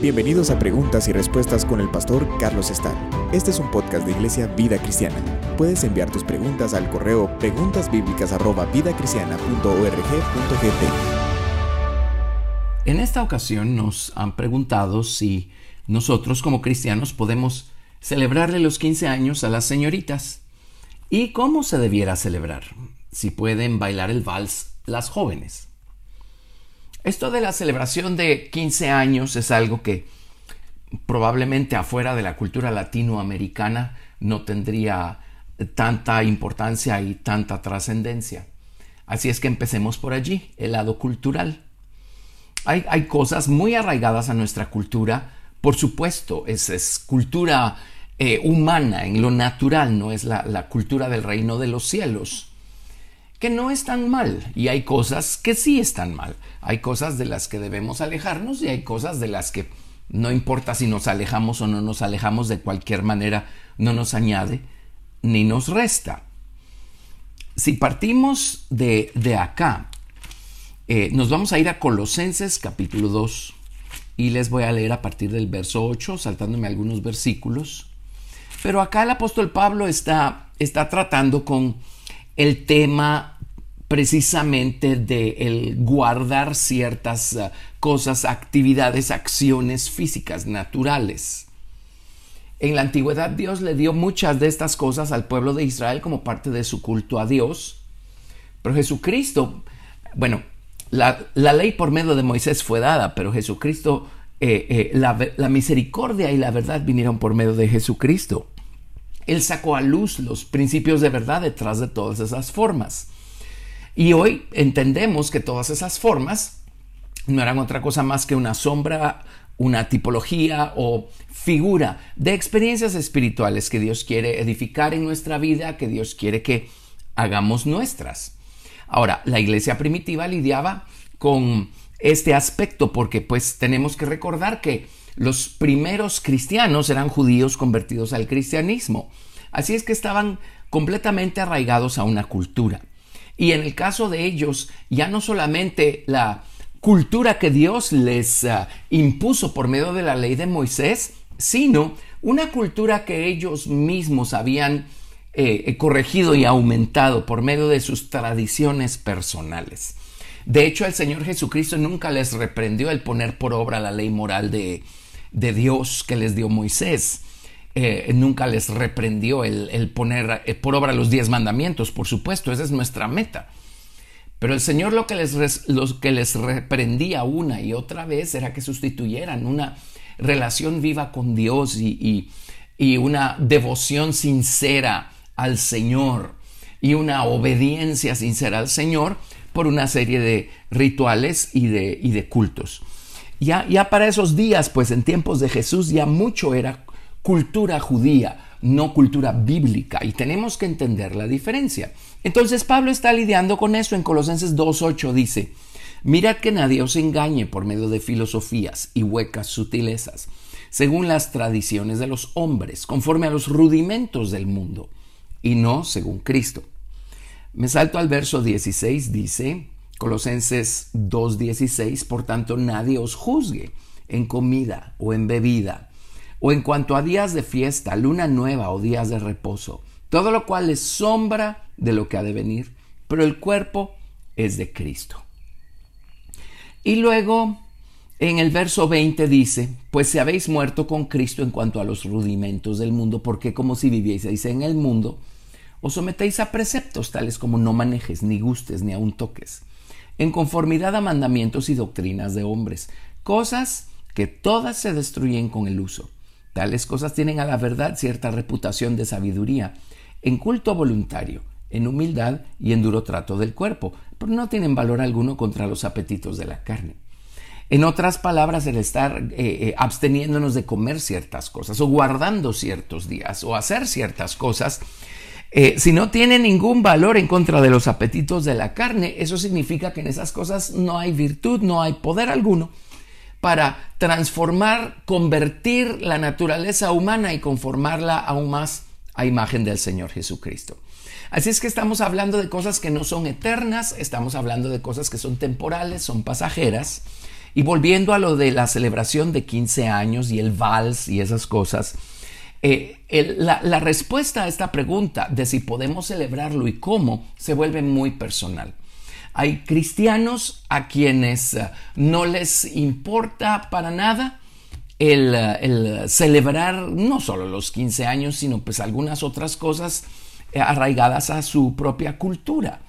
Bienvenidos a Preguntas y Respuestas con el pastor Carlos Estal. Este es un podcast de Iglesia Vida Cristiana. Puedes enviar tus preguntas al correo preguntasbiblicas@vidacristiana.org.gt. En esta ocasión nos han preguntado si nosotros como cristianos podemos celebrarle los 15 años a las señoritas y cómo se debiera celebrar, si pueden bailar el vals las jóvenes. Esto de la celebración de 15 años es algo que probablemente afuera de la cultura latinoamericana no tendría tanta importancia y tanta trascendencia. Así es que empecemos por allí, el lado cultural. Hay, cosas muy arraigadas a nuestra cultura, por supuesto, es, cultura eh, humana, en lo natural, no es la cultura del reino de los cielos que no están mal y hay cosas que sí están mal. Hay cosas de las que debemos alejarnos y hay cosas de las que no importa si nos alejamos o no nos alejamos, de cualquier manera no nos añade ni nos resta. Si partimos de, de acá, eh, nos vamos a ir a Colosenses capítulo 2 y les voy a leer a partir del verso 8, saltándome algunos versículos. Pero acá el apóstol Pablo está, está tratando con el tema precisamente de el guardar ciertas eh, cosas, actividades, acciones físicas naturales. En la antigüedad Dios le dio muchas de estas cosas al pueblo de Israel como parte de su culto a Dios, pero Jesucristo, bueno, la, ley por medio de Moisés fue dada, pero Jesucristo, eh, eh, la, la misericordia y la verdad vinieron por medio de Jesucristo. Él sacó a luz los principios de verdad detrás de todas esas formas. Y hoy entendemos que todas esas formas no eran otra cosa más que una sombra, una tipología o figura de experiencias espirituales que Dios quiere edificar en nuestra vida, que Dios quiere que hagamos nuestras. Ahora, la iglesia primitiva lidiaba con este aspecto porque pues tenemos que recordar que los primeros cristianos eran judíos convertidos al cristianismo. Así es que estaban completamente arraigados a una cultura. Y en el caso de ellos, ya no solamente la cultura que Dios les ah, impuso por medio de la ley de Moisés, sino una cultura que ellos mismos habían eh, corregido y aumentado por medio de sus tradiciones personales. De hecho, el Señor Jesucristo nunca les reprendió el poner por obra la ley moral de, de Dios que les dio Moisés. Eh, nunca les reprendió el, poner eh, por obra los diez mandamientos, por supuesto, esa es nuestra meta. Pero el Señor lo que, les, que les reprendía una y otra vez era que sustituyeran una relación viva con Dios y, una devoción sincera al Señor y una obediencia sincera al Señor por una serie de rituales y de, y de cultos. Ya, para esos días, pues en tiempos de Jesús ya mucho era cultura judía, no cultura bíblica, y tenemos que entender la diferencia. Entonces Pablo está lidiando con eso en Colosenses 2.8, dice, mirad que nadie os engañe por medio de filosofías y huecas sutilezas, según las tradiciones de los hombres, conforme a los rudimentos del mundo, y no según Cristo. Me salto al verso 16, dice, Colosenses 2.16, por tanto nadie os juzgue en comida o en bebida, o en cuanto a días de fiesta, luna nueva o días de reposo, todo lo cual es sombra de lo que ha de venir, pero el cuerpo es de Cristo. Y luego en el verso 20 dice, pues si habéis muerto con Cristo en cuanto a los rudimentos del mundo, porque como si vivieseis en el mundo, os sometéis a preceptos tales como no manejes, ni gustes, ni aun toques en conformidad a mandamientos y doctrinas de hombres, cosas que todas se destruyen con el uso. Tales cosas tienen a la verdad cierta reputación de sabiduría, en culto voluntario, en humildad y en duro trato del cuerpo, pero no tienen valor alguno contra los apetitos de la carne. En otras palabras, el estar eh, eh, absteniéndonos de comer ciertas cosas o guardando ciertos días o hacer ciertas cosas eh, si no tiene ningún valor en contra de los apetitos de la carne, eso significa que en esas cosas no hay virtud, no hay poder alguno para transformar, convertir la naturaleza humana y conformarla aún más a imagen del Señor Jesucristo. Así es que estamos hablando de cosas que no son eternas, estamos hablando de cosas que son temporales, son pasajeras, Y volviendo a lo de la celebración de 15 años y el vals y esas cosas, eh, la, respuesta a esta pregunta de si podemos celebrarlo y cómo se vuelve muy personal. Hay cristianos a quienes eh, no les importa para nada el, eh, el, celebrar no solo los 15 años, sino pues algunas otras cosas arraigadas a su propia cultura.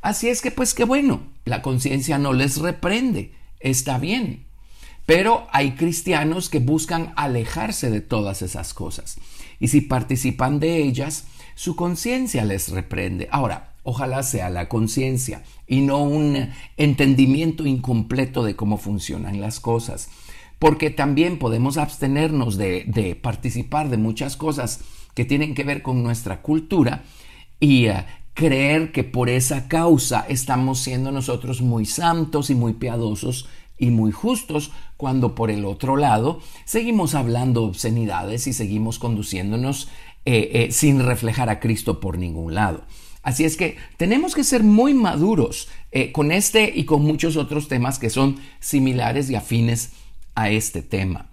Así es que pues qué bueno, la conciencia no les reprende, está bien. Pero hay cristianos que buscan alejarse de todas esas cosas. Y si participan de ellas, su conciencia les reprende. Ahora, ojalá sea la conciencia y no un entendimiento incompleto de cómo funcionan las cosas. Porque también podemos abstenernos de, participar de muchas cosas que tienen que ver con nuestra cultura y uh, creer que por esa causa estamos siendo nosotros muy santos y muy piadosos y muy justos, cuando por el otro lado seguimos hablando obscenidades y seguimos conduciéndonos eh, eh, sin reflejar a Cristo por ningún lado. Así es que tenemos que ser muy maduros eh, con este y con muchos otros temas que son similares y afines a este tema.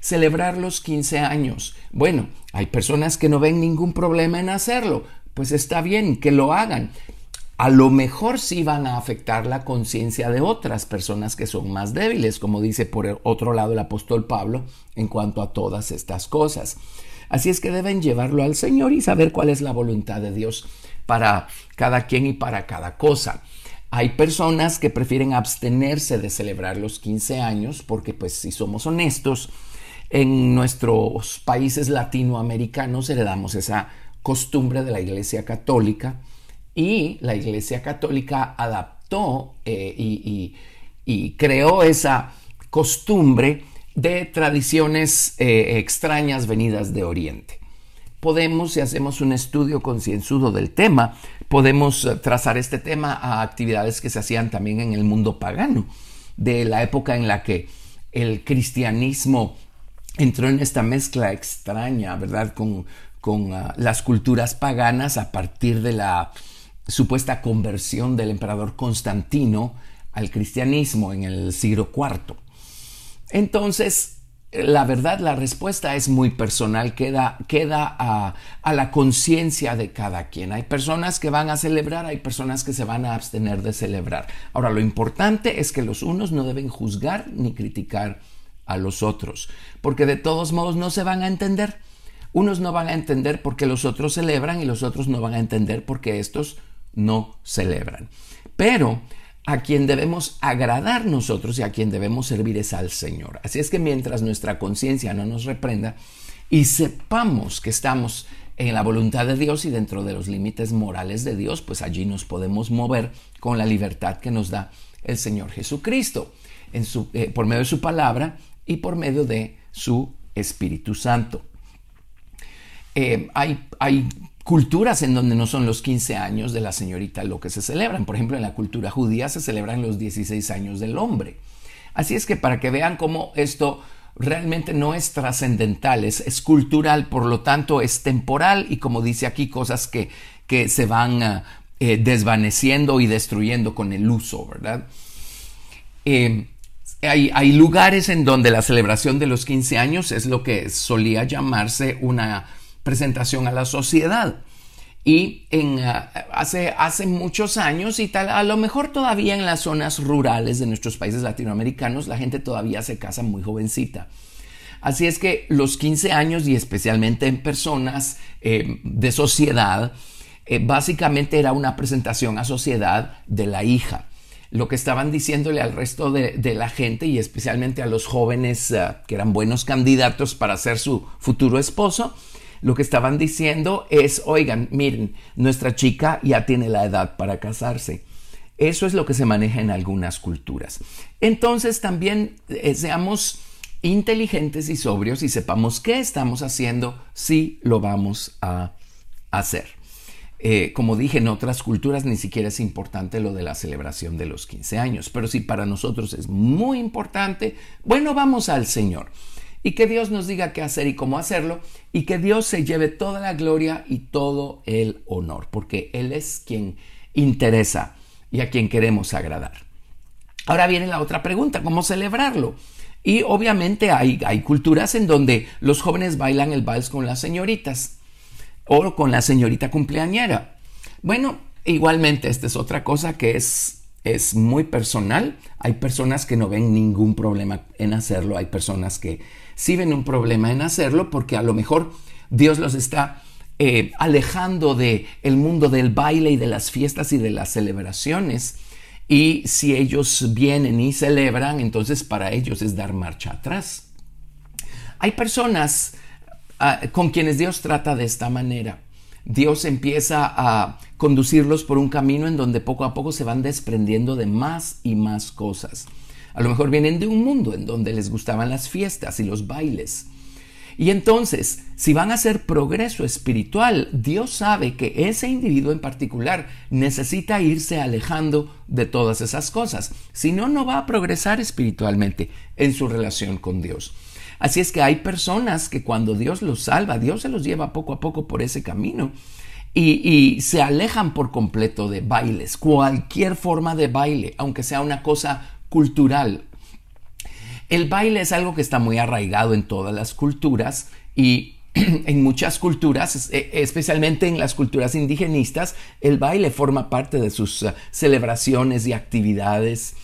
Celebrar los 15 años. Bueno, hay personas que no ven ningún problema en hacerlo. Pues está bien que lo hagan a lo mejor sí van a afectar la conciencia de otras personas que son más débiles, como dice por otro lado el apóstol Pablo en cuanto a todas estas cosas. Así es que deben llevarlo al Señor y saber cuál es la voluntad de Dios para cada quien y para cada cosa. Hay personas que prefieren abstenerse de celebrar los 15 años porque pues si somos honestos, en nuestros países latinoamericanos heredamos esa costumbre de la Iglesia Católica y la Iglesia Católica adaptó eh, y, creó esa costumbre de tradiciones eh, extrañas venidas de Oriente. Podemos, si hacemos un estudio concienzudo del tema, podemos eh, trazar este tema a actividades que se hacían también en el mundo pagano, de la época en la que el cristianismo entró en esta mezcla extraña, ¿verdad?, con, con ah, las culturas paganas a partir de la supuesta conversión del emperador Constantino al cristianismo en el siglo IV. Entonces, la verdad, la respuesta es muy personal, queda, queda a, a la conciencia de cada quien. Hay personas que van a celebrar, hay personas que se van a abstener de celebrar. Ahora, lo importante es que los unos no deben juzgar ni criticar a los otros, porque de todos modos no se van a entender. Unos no van a entender porque los otros celebran y los otros no van a entender porque estos no celebran. Pero a quien debemos agradar nosotros y a quien debemos servir es al Señor. Así es que mientras nuestra conciencia no nos reprenda y sepamos que estamos en la voluntad de Dios y dentro de los límites morales de Dios, pues allí nos podemos mover con la libertad que nos da el Señor Jesucristo eh, por medio de su palabra y por medio de su Espíritu Santo. Eh, hay, hay culturas en donde no son los 15 años de la señorita lo que se celebran. Por ejemplo, en la cultura judía se celebran los 16 años del hombre. Así es que para que vean cómo esto realmente no es trascendental, es, cultural, por lo tanto es temporal y como dice aquí, cosas que, que se van ah, eh, desvaneciendo y destruyendo con el uso, ¿verdad? Eh, hay, hay, lugares en donde la celebración de los 15 años es lo que solía llamarse una presentación a la sociedad. Y ah, hace, hace muchos años y tal, a lo mejor todavía en las zonas rurales de nuestros países latinoamericanos, la gente todavía se casa muy jovencita. Así es que los 15 años y especialmente en personas eh, de sociedad, eh, básicamente era una presentación a sociedad de la hija. Lo que estaban diciéndole al resto de, la gente y especialmente a los jóvenes ah, que eran buenos candidatos para ser su futuro esposo, lo que estaban diciendo es, oigan, miren, nuestra chica ya tiene la edad para casarse. Eso es lo que se maneja en algunas culturas. Entonces también eh, seamos inteligentes y sobrios y sepamos qué estamos haciendo si lo vamos a hacer. Eh, como dije, en otras culturas ni siquiera es importante lo de la celebración de los 15 años, pero si para nosotros es muy importante, bueno, vamos al Señor y que Dios nos diga qué hacer y cómo hacerlo y que Dios se lleve toda la gloria y todo el honor, porque Él es quien interesa y a quien queremos agradar. Ahora viene la otra pregunta, ¿cómo celebrarlo? Y obviamente hay, hay culturas en donde los jóvenes bailan el vals con las señoritas o con la señorita cumpleañera. Bueno, igualmente esta es otra cosa que es, es muy personal. Hay personas que no ven ningún problema en hacerlo, hay personas que sí ven un problema en hacerlo porque a lo mejor Dios los está eh, alejando del el mundo del baile y de las fiestas y de las celebraciones. Y si ellos vienen y celebran, entonces para ellos es dar marcha atrás. Hay personas ah, con quienes Dios trata de esta manera. Dios empieza a conducirlos por un camino en donde poco a poco se van desprendiendo de más y más cosas. A lo mejor vienen de un mundo en donde les gustaban las fiestas y los bailes. Y entonces, si van a hacer progreso espiritual, Dios sabe que ese individuo en particular necesita irse alejando de todas esas cosas. Si no, no va a progresar espiritualmente en su relación con Dios. Así es que hay personas que cuando Dios los salva, Dios se los lleva poco a poco por ese camino. Y, se alejan por completo de bailes, cualquier forma de baile, aunque sea una cosa cultural. El baile es algo que está muy arraigado en todas las culturas y en muchas culturas, e, especialmente en las culturas indigenistas, el baile forma parte de sus eh, celebraciones y actividades.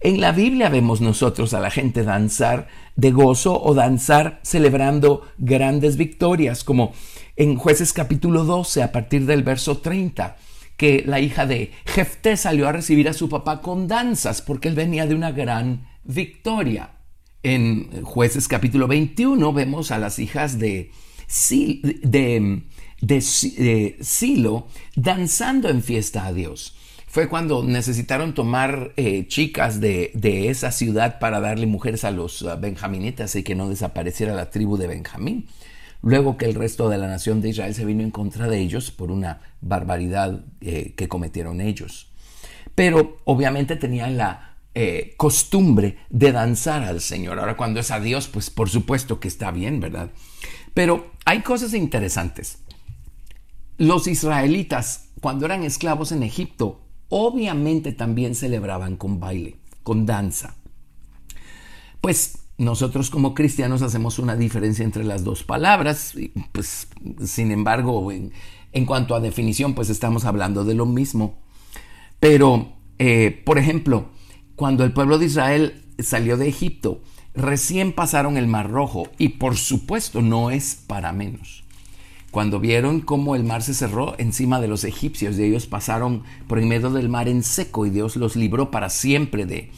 En la Biblia vemos nosotros a la gente danzar de gozo o danzar celebrando grandes victorias, como en jueces capítulo 12 a partir del verso 30 que la hija de Jefté salió a recibir a su papá con danzas porque él venía de una gran victoria. En jueces capítulo 21 vemos a las hijas de, de, de, Silo danzando en fiesta a Dios. Fue cuando necesitaron tomar eh, chicas de, esa ciudad para darle mujeres a los uh, benjaminitas y que no desapareciera la tribu de Benjamín luego que el resto de la nación de Israel se vino en contra de ellos por una barbaridad eh, que cometieron ellos. Pero obviamente tenían la eh, costumbre de danzar al Señor. Ahora cuando es a Dios, pues por supuesto que está bien, ¿verdad? Pero hay cosas interesantes. Los israelitas, cuando eran esclavos en Egipto, obviamente también celebraban con baile, con danza. Pues nosotros como cristianos hacemos una diferencia entre las dos palabras, pues sin embargo, en, cuanto a definición, pues estamos hablando de lo mismo. Pero, eh, por ejemplo, cuando el pueblo de Israel salió de Egipto, recién pasaron el Mar Rojo y por supuesto no es para menos. Cuando vieron cómo el mar se cerró encima de los egipcios y ellos pasaron por en medio del mar en seco y Dios los libró para siempre de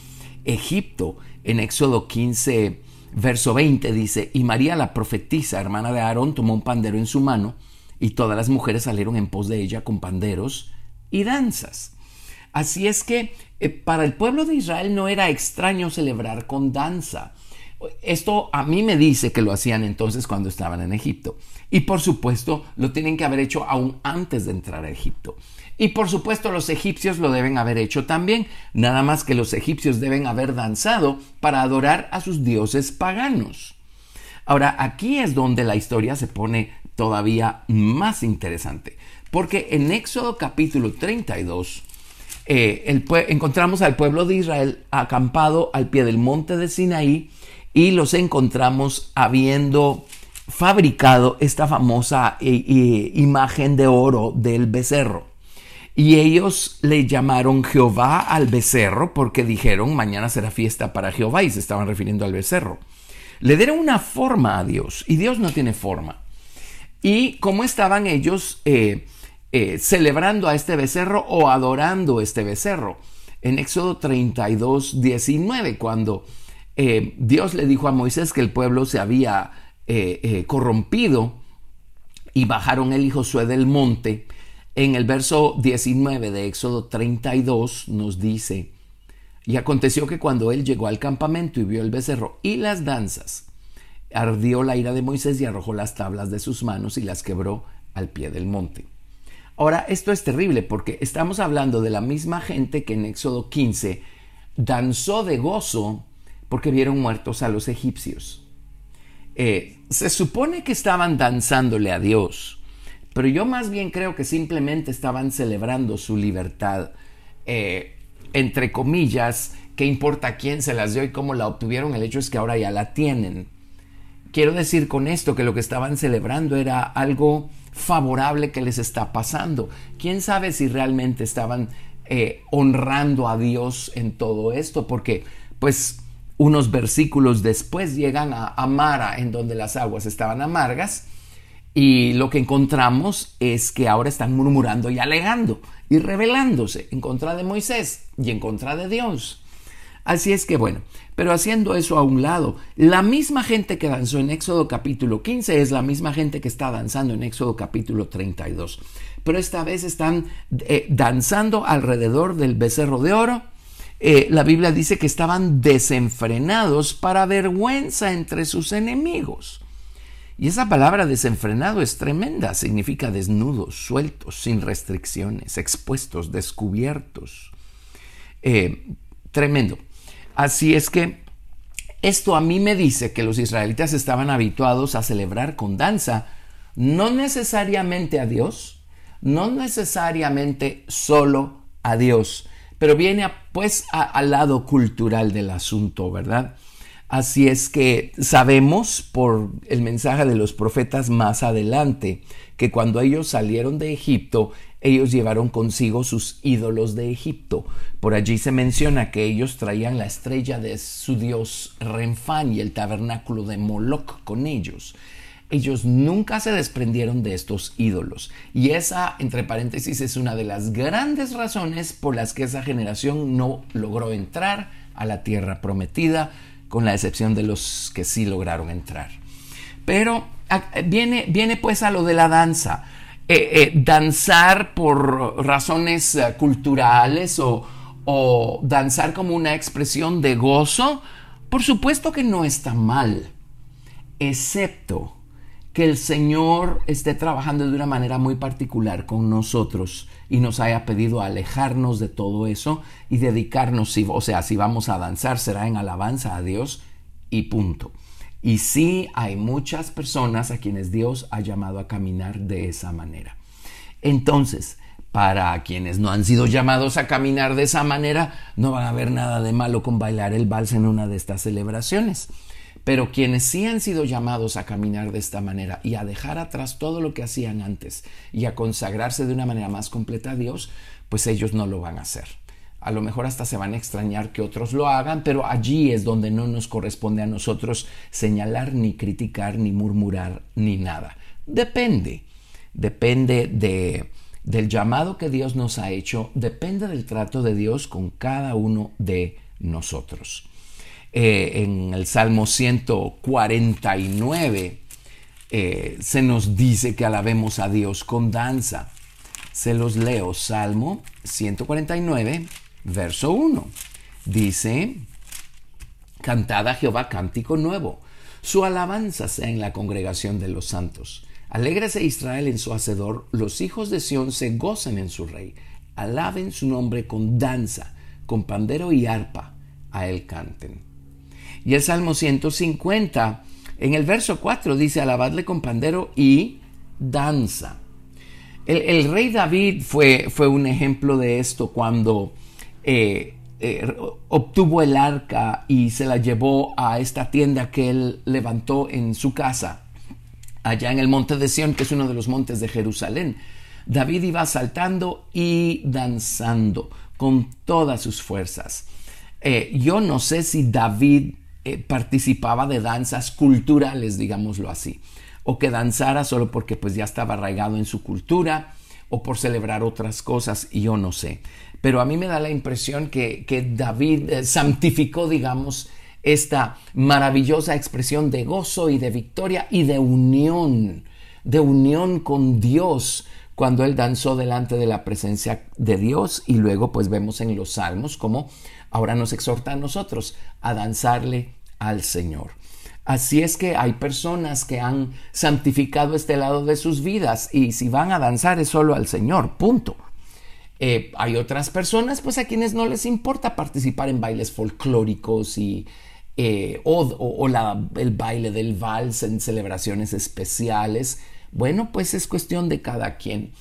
Egipto, en Éxodo 15, verso 20 dice, y María la profetisa, hermana de Aarón, tomó un pandero en su mano, y todas las mujeres salieron en pos de ella con panderos y danzas. Así es que eh, para el pueblo de Israel no era extraño celebrar con danza. Esto a mí me dice que lo hacían entonces cuando estaban en Egipto. Y por supuesto lo tienen que haber hecho aún antes de entrar a Egipto. Y por supuesto los egipcios lo deben haber hecho también, nada más que los egipcios deben haber danzado para adorar a sus dioses paganos. Ahora, aquí es donde la historia se pone todavía más interesante, porque en Éxodo capítulo 32 eh, encontramos al pueblo de Israel acampado al pie del monte de Sinaí y los encontramos habiendo fabricado esta famosa eh, eh, imagen de oro del becerro. Y ellos le llamaron Jehová al becerro porque dijeron mañana será fiesta para Jehová y se estaban refiriendo al becerro. Le dieron una forma a Dios y Dios no tiene forma. Y cómo estaban ellos eh, celebrando a este becerro o adorando este becerro. En Éxodo 32, 19, cuando eh, Dios le dijo a Moisés que el pueblo se había corrompido y bajaron el y Josué del monte, en el verso 19 de Éxodo 32 nos dice, y aconteció que cuando él llegó al campamento y vio el becerro y las danzas, ardió la ira de Moisés y arrojó las tablas de sus manos y las quebró al pie del monte. Ahora, esto es terrible porque estamos hablando de la misma gente que en Éxodo 15 danzó de gozo porque vieron muertos a los egipcios. Eh, se supone que estaban danzándole a Dios, pero yo más bien creo que simplemente estaban celebrando su libertad, eh, entre comillas, qué importa quién se las dio y cómo la obtuvieron, el hecho es que ahora ya la tienen. Quiero decir con esto que lo que estaban celebrando era algo favorable que les está pasando. ¿Quién sabe si realmente estaban eh, honrando a Dios en todo esto? Porque pues unos versículos después llegan a Amara, en donde las aguas estaban amargas, y lo que encontramos es que ahora están murmurando y alegando y rebelándose en contra de Moisés y en contra de Dios. Así es que bueno, pero haciendo eso a un lado, la misma gente que danzó en Éxodo capítulo 15 es la misma gente que está danzando en Éxodo capítulo 32. Pero esta vez están eh, danzando alrededor del becerro de oro. Eh, la Biblia dice que estaban desenfrenados para vergüenza entre sus enemigos. Y esa palabra desenfrenado es tremenda, significa desnudos, sueltos, sin restricciones, expuestos, descubiertos. Eh, tremendo. Así es que esto a mí me dice que los israelitas estaban habituados a celebrar con danza, no necesariamente a Dios, no necesariamente solo a Dios, pero viene pues al lado cultural del asunto, ¿verdad? Así es que sabemos por el mensaje de los profetas más adelante que cuando ellos salieron de Egipto, ellos llevaron consigo sus ídolos de Egipto. Por allí se menciona que ellos traían la estrella de su dios Renfán y el tabernáculo de Moloch con ellos. Ellos nunca se desprendieron de estos ídolos. Y esa, entre paréntesis, es una de las grandes razones por las que esa generación no logró entrar a la tierra prometida con la excepción de los que sí lograron entrar. Pero viene, viene pues a lo de la danza. Eh, eh, danzar por razones eh, culturales o, o danzar como una expresión de gozo, por supuesto que no está mal, excepto que el Señor esté trabajando de una manera muy particular con nosotros y nos haya pedido alejarnos de todo eso y dedicarnos, o sea, si vamos a danzar será en alabanza a Dios y punto. Y sí hay muchas personas a quienes Dios ha llamado a caminar de esa manera. Entonces, para quienes no han sido llamados a caminar de esa manera, no van a haber nada de malo con bailar el vals en una de estas celebraciones. Pero quienes sí han sido llamados a caminar de esta manera y a dejar atrás todo lo que hacían antes y a consagrarse de una manera más completa a Dios, pues ellos no lo van a hacer. A lo mejor hasta se van a extrañar que otros lo hagan, pero allí es donde no nos corresponde a nosotros señalar, ni criticar, ni murmurar, ni nada. Depende, depende de, del llamado que Dios nos ha hecho, depende del trato de Dios con cada uno de nosotros. Eh, en el Salmo 149 eh, se nos dice que alabemos a Dios con danza. Se los leo, Salmo 149, verso 1. Dice, cantad Jehová cántico nuevo, su alabanza sea en la congregación de los santos. Alégrese Israel en su hacedor, los hijos de Sión se gozan en su rey. Alaben su nombre con danza, con pandero y arpa, a él canten. Y el Salmo 150, en el verso 4 dice, alabadle con pandero y danza. El, rey David fue, fue, un ejemplo de esto cuando eh, eh, obtuvo el arca y se la llevó a esta tienda que él levantó en su casa, allá en el monte de Sión, que es uno de los montes de Jerusalén. David iba saltando y danzando con todas sus fuerzas. Eh, yo no sé si David eh, participaba de danzas culturales, digámoslo así, o que danzara solo porque pues ya estaba arraigado en su cultura o por celebrar otras cosas, yo no sé. Pero a mí me da la impresión que, David eh, santificó, digamos, esta maravillosa expresión de gozo y de victoria y de unión, de unión con Dios, cuando él danzó delante de la presencia de Dios y luego pues vemos en los salmos como ahora nos exhorta a nosotros a danzarle al Señor. Así es que hay personas que han santificado este lado de sus vidas y si van a danzar es solo al Señor, punto. Eh, hay otras personas pues a quienes no les importa participar en bailes folclóricos y eh, o, el baile del vals en celebraciones especiales. Bueno, pues es cuestión de cada quien.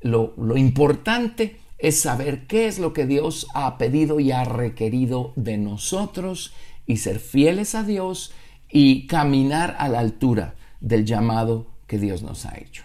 Lo, importante es saber qué es lo que Dios ha pedido y ha requerido de nosotros y ser fieles a Dios y caminar a la altura del llamado que Dios nos ha hecho.